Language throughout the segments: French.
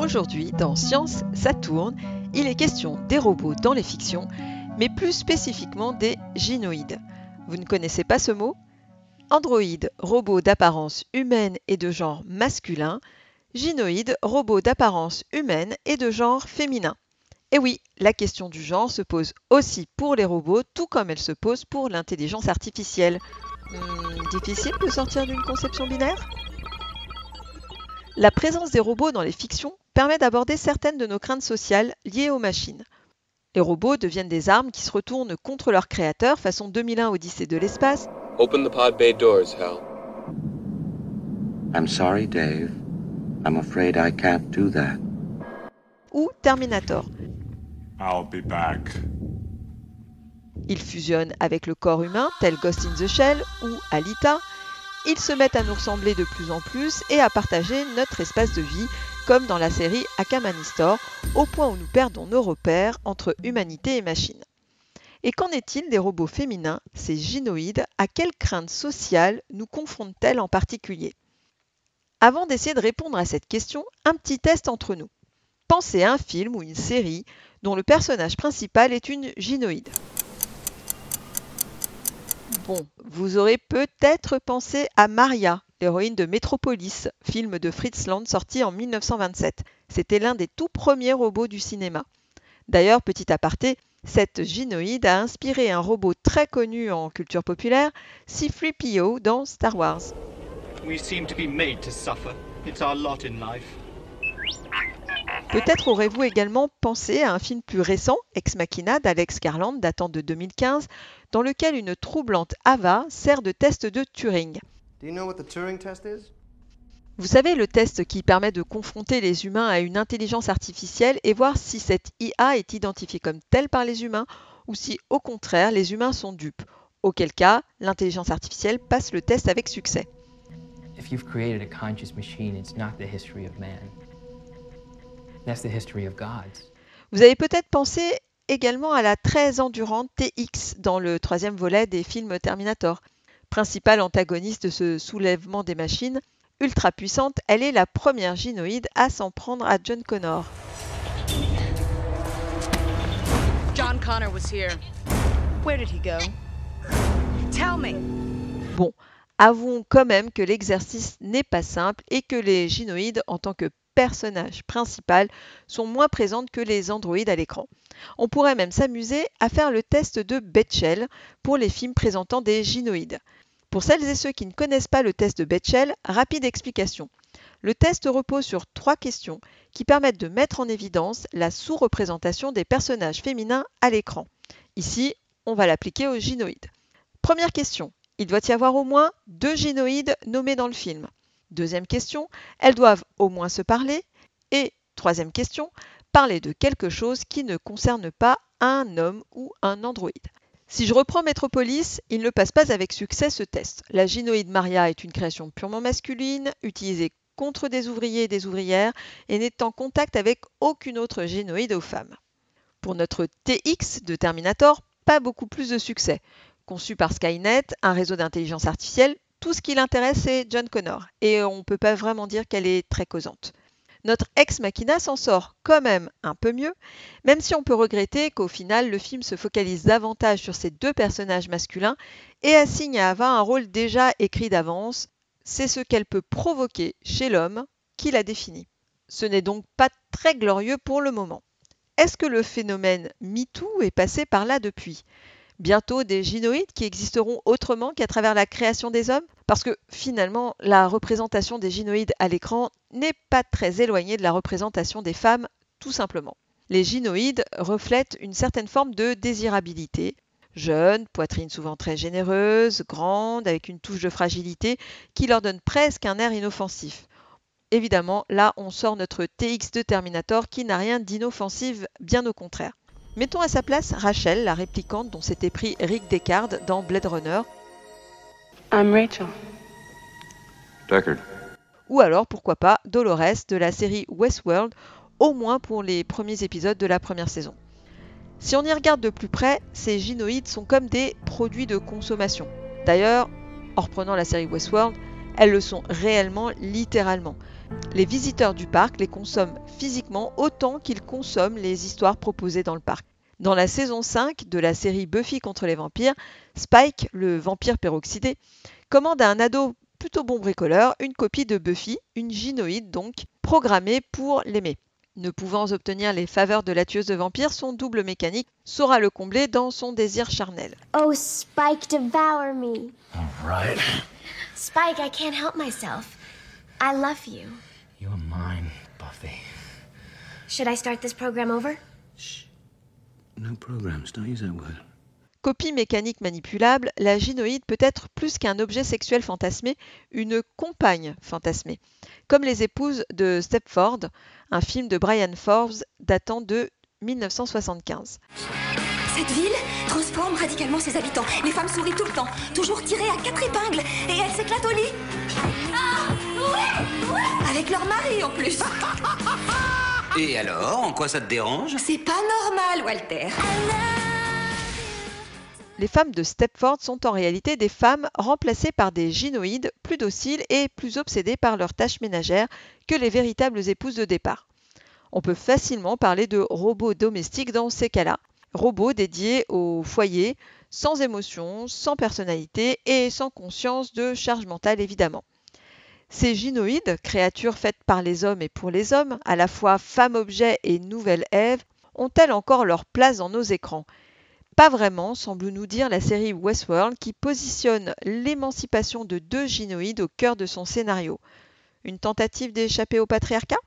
Aujourd'hui, dans Science, ça tourne, il est question des robots dans les fictions, mais plus spécifiquement des gynoïdes. Vous ne connaissez pas ce mot? Androïde, robot d'apparence humaine et de genre masculin, gynoïde, robot d'apparence humaine et de genre féminin. Et oui, la question du genre se pose aussi pour les robots, tout comme elle se pose pour l'intelligence artificielle. Hmm, difficile de sortir d'une conception binaire? La présence des robots dans les fictions permet d'aborder certaines de nos craintes sociales liées aux machines. Les robots deviennent des armes qui se retournent contre leurs créateurs, façon 2001 Odyssée de l'espace. Open the pod bay doors, Hal. I'm sorry, Dave. I'm afraid I can't do that. Ou Terminator. I'll be back. Ils fusionnent avec le corps humain, tel Ghost in the Shell ou Alita. Ils se mettent à nous ressembler de plus en plus et à partager notre espace de vie, comme dans la série Akamanistor, au point où nous perdons nos repères entre humanité et machine. Et qu'en est-il des robots féminins, ces gynoïdes? À quelles craintes sociales nous confrontent-elles en particulier? Avant d'essayer de répondre à cette question, un petit test entre nous. Pensez à un film ou une série dont le personnage principal est une gynoïde. Bon, vous aurez peut-être pensé à Maria, l'héroïne de Metropolis, film de Fritz Lang sorti en 1927. C'était l'un des tout premiers robots du cinéma. D'ailleurs, petit aparté, cette gynoïde a inspiré un robot très connu en culture populaire, C-3PO dans Star Wars. Peut-être aurez-vous également pensé à un film plus récent, Ex Machina d'Alex Garland, datant de 2015, dans lequel une troublante Ava sert de test de Turing. Do you know what the Turing test is? Vous savez, le test qui permet de confronter les humains à une intelligence artificielle et voir si cette IA est identifiée comme telle par les humains ou si au contraire les humains sont dupes. Auquel cas, l'intelligence artificielle passe le test avec succès. If you've created a conscious machine, it's not the history of man. That's the history of gods. Vous avez peut-être pensé également à la très endurante TX dans le troisième volet des films Terminator. Principale antagoniste de ce soulèvement des machines, ultra puissante, elle est la première gynoïde à s'en prendre à John Connor. John Connor was here. Where did he go? Tell me. Bon, avouons quand même que l'exercice n'est pas simple et que les gynoïdes, en tant que personnage principal, sont moins présentes que les androïdes à l'écran. On pourrait même s'amuser à faire le test de Betchel pour les films présentant des gynoïdes. Pour celles et ceux qui ne connaissent pas le test de Betchel, rapide explication. Le test repose sur trois questions qui permettent de mettre en évidence la sous-représentation des personnages féminins à l'écran. Ici, on va l'appliquer aux gynoïdes. Première question. Il doit y avoir au moins deux gynoïdes nommés dans le film. Deuxième question. Elles doivent au moins se parler. Et troisième question. Parler de quelque chose qui ne concerne pas un homme ou un androïde. Si je reprends Metropolis, il ne passe pas avec succès ce test. La gynoïde Maria est une création purement masculine, utilisée contre des ouvriers et des ouvrières, et n'est en contact avec aucune autre gynoïde aux femmes. Pour notre TX de Terminator, pas beaucoup plus de succès. Conçu par Skynet, un réseau d'intelligence artificielle, tout ce qui l'intéresse c'est John Connor, et on ne peut pas vraiment dire qu'elle est très causante. Notre ex machina s'en sort quand même un peu mieux, même si on peut regretter qu'au final le film se focalise davantage sur ces deux personnages masculins et assigne à Ava un rôle déjà écrit d'avance. C'est ce qu'elle peut provoquer chez l'homme qui la définit. Ce n'est donc pas très glorieux pour le moment. Est-ce que le phénomène MeToo est passé par là depuis? Bientôt des gynoïdes qui existeront autrement qu'à travers la création des hommes? Parce que finalement, la représentation des gynoïdes à l'écran n'est pas très éloignée de la représentation des femmes, tout simplement. Les gynoïdes reflètent une certaine forme de désirabilité. Jeunes, poitrine souvent très généreuse, grande, avec une touche de fragilité qui leur donne presque un air inoffensif. Évidemment, là, on sort notre TX de Terminator qui n'a rien d'inoffensif, bien au contraire. Mettons à sa place Rachel, la réplicante dont s'était pris Rick Deckard dans Blade Runner. I'm Rachel. Deckard. Ou alors, pourquoi pas, Dolores de la série Westworld, au moins pour les premiers épisodes de la première saison. Si on y regarde de plus près, ces gynoïdes sont comme des produits de consommation. D'ailleurs, en reprenant la série Westworld, elles le sont réellement, littéralement. Les visiteurs du parc les consomment physiquement autant qu'ils consomment les histoires proposées dans le parc. Dans la saison 5 de la série Buffy contre les vampires, Spike, le vampire peroxydé, commande à un ado plutôt bon bricoleur une copie de Buffy, une gynoïde donc, programmée pour l'aimer. Ne pouvant obtenir les faveurs de la tueuse de vampires, son double mécanique saura le combler dans son désir charnel. Oh, Spike, devour me. All right. Spike, I can't help myself. I love you. You're mine, Buffy. Should I start this program over? No programs, don't use that word. Copie mécanique manipulable, la gynoïde peut être plus qu'un objet sexuel fantasmé, une compagne fantasmée, comme les épouses de Stepford, un film de Brian Forbes datant de 1975. Cette ville transforme radicalement ses habitants. Les femmes sourient tout le temps, toujours tirées à quatre épingles, et elles s'éclatent au lit. Ah. Avec leur mari en plus. Et alors, en quoi ça te dérange? C'est pas normal, Walter. Les femmes de Stepford sont en réalité des femmes remplacées par des gynoïdes plus dociles et plus obsédées par leurs tâches ménagères que les véritables épouses de départ. On peut facilement parler de robots domestiques dans ces cas-là, robots dédiés au foyer, sans émotion, sans personnalité et sans conscience de charge mentale évidemment. Ces gynoïdes, créatures faites par les hommes et pour les hommes, à la fois femmes-objet et nouvelle Ève, ont-elles encore leur place dans nos écrans? Pas vraiment, semble nous dire la série Westworld qui positionne l'émancipation de deux gynoïdes au cœur de son scénario. Une tentative d'échapper au patriarcat?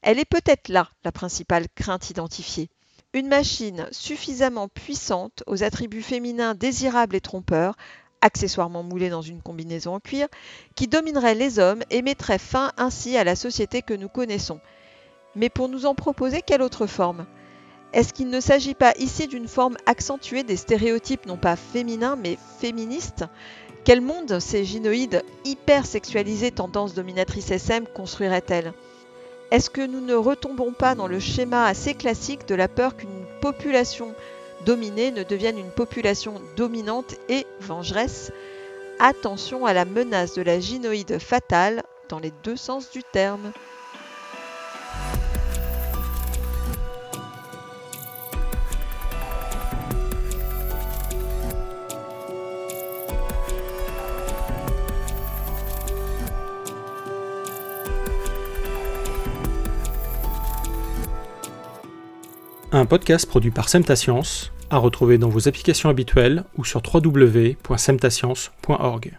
Elle est peut-être là la principale crainte identifiée. Une machine suffisamment puissante, aux attributs féminins désirables et trompeurs, accessoirement moulée dans une combinaison en cuir, qui dominerait les hommes et mettrait fin ainsi à la société que nous connaissons. Mais pour nous en proposer quelle autre forme? Est-ce qu'il ne s'agit pas ici d'une forme accentuée des stéréotypes non pas féminins mais féministes? Quel monde ces gynoïdes hyper sexualisées tendances dominatrices SM construiraient-elles? Est-ce que nous ne retombons pas dans le schéma assez classique de la peur qu'une population dominée ne devienne une population dominante et vengeresse. Attention à la menace de la gynoïde fatale dans les deux sens du terme. Un podcast produit par Semtascience, à retrouver dans vos applications habituelles ou sur www.semtascience.org.